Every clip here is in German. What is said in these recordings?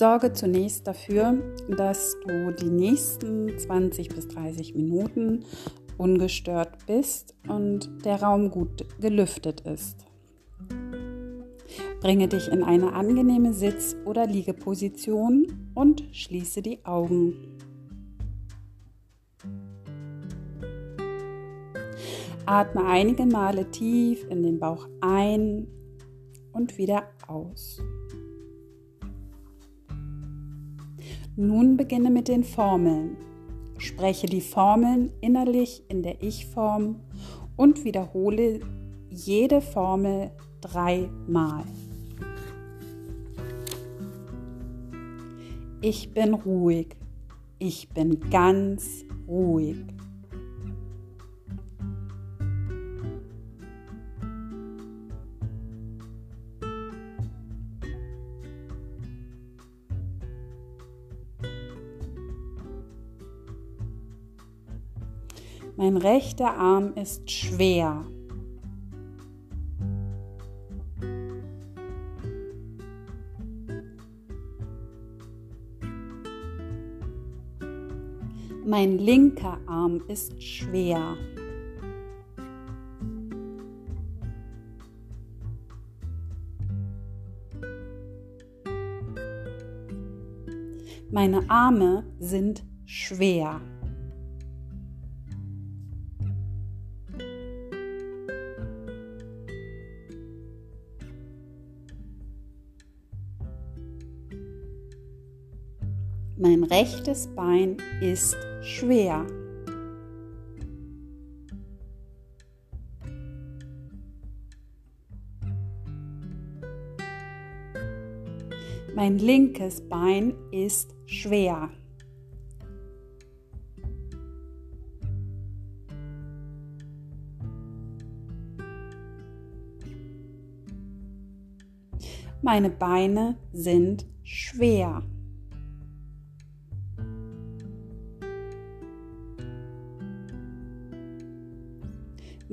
Sorge zunächst dafür, dass du die nächsten 20 bis 30 Minuten ungestört bist und der Raum gut gelüftet ist. Bringe dich in eine angenehme Sitz- oder Liegeposition und schließe die Augen. Atme einige Male tief in den Bauch ein und wieder aus. Nun beginne mit den Formeln. Spreche die Formeln innerlich in der Ich-Form und wiederhole jede Formel dreimal. Ich bin ruhig. Ich bin ganz ruhig. Mein rechter Arm ist schwer. Mein linker Arm ist schwer. Meine Arme sind schwer. Mein rechtes Bein ist schwer. Mein linkes Bein ist schwer. Meine Beine sind schwer.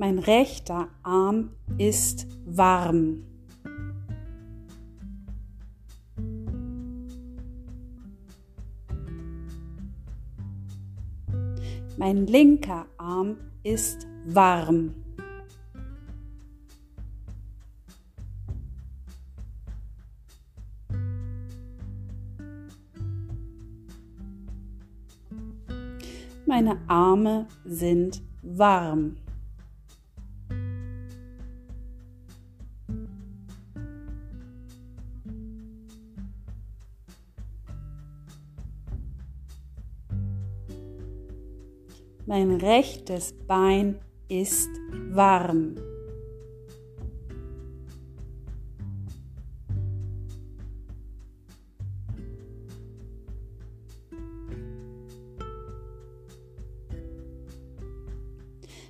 Mein rechter Arm ist warm. Mein linker Arm ist warm. Meine Arme sind warm. Mein rechtes Bein ist warm.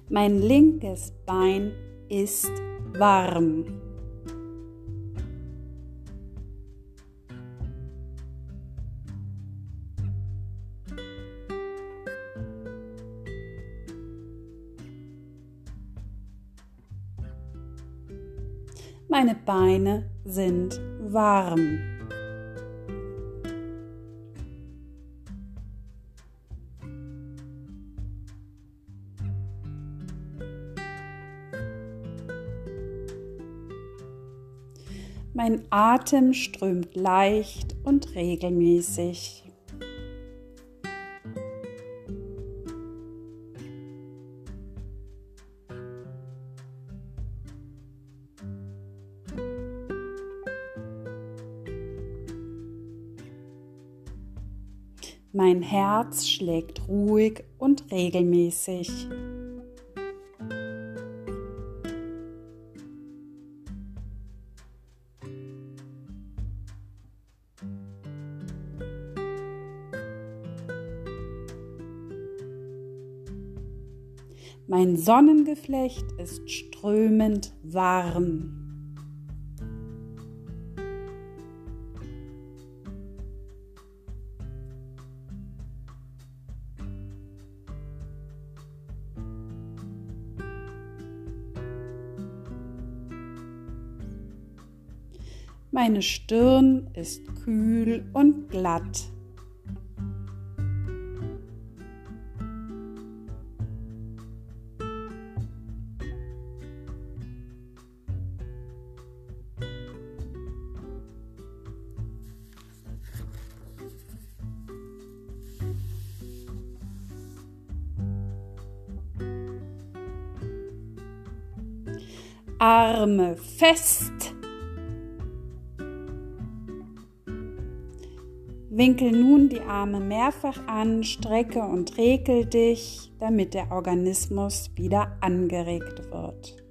Mein linkes Bein ist warm. Meine Beine sind warm. Mein Atem strömt leicht und regelmäßig. Mein Herz schlägt ruhig und regelmäßig. Mein Sonnengeflecht ist strömend warm. Meine Stirn ist kühl und glatt. Arme fest. Winkel nun die Arme mehrfach an, strecke und regel dich, damit der Organismus wieder angeregt wird.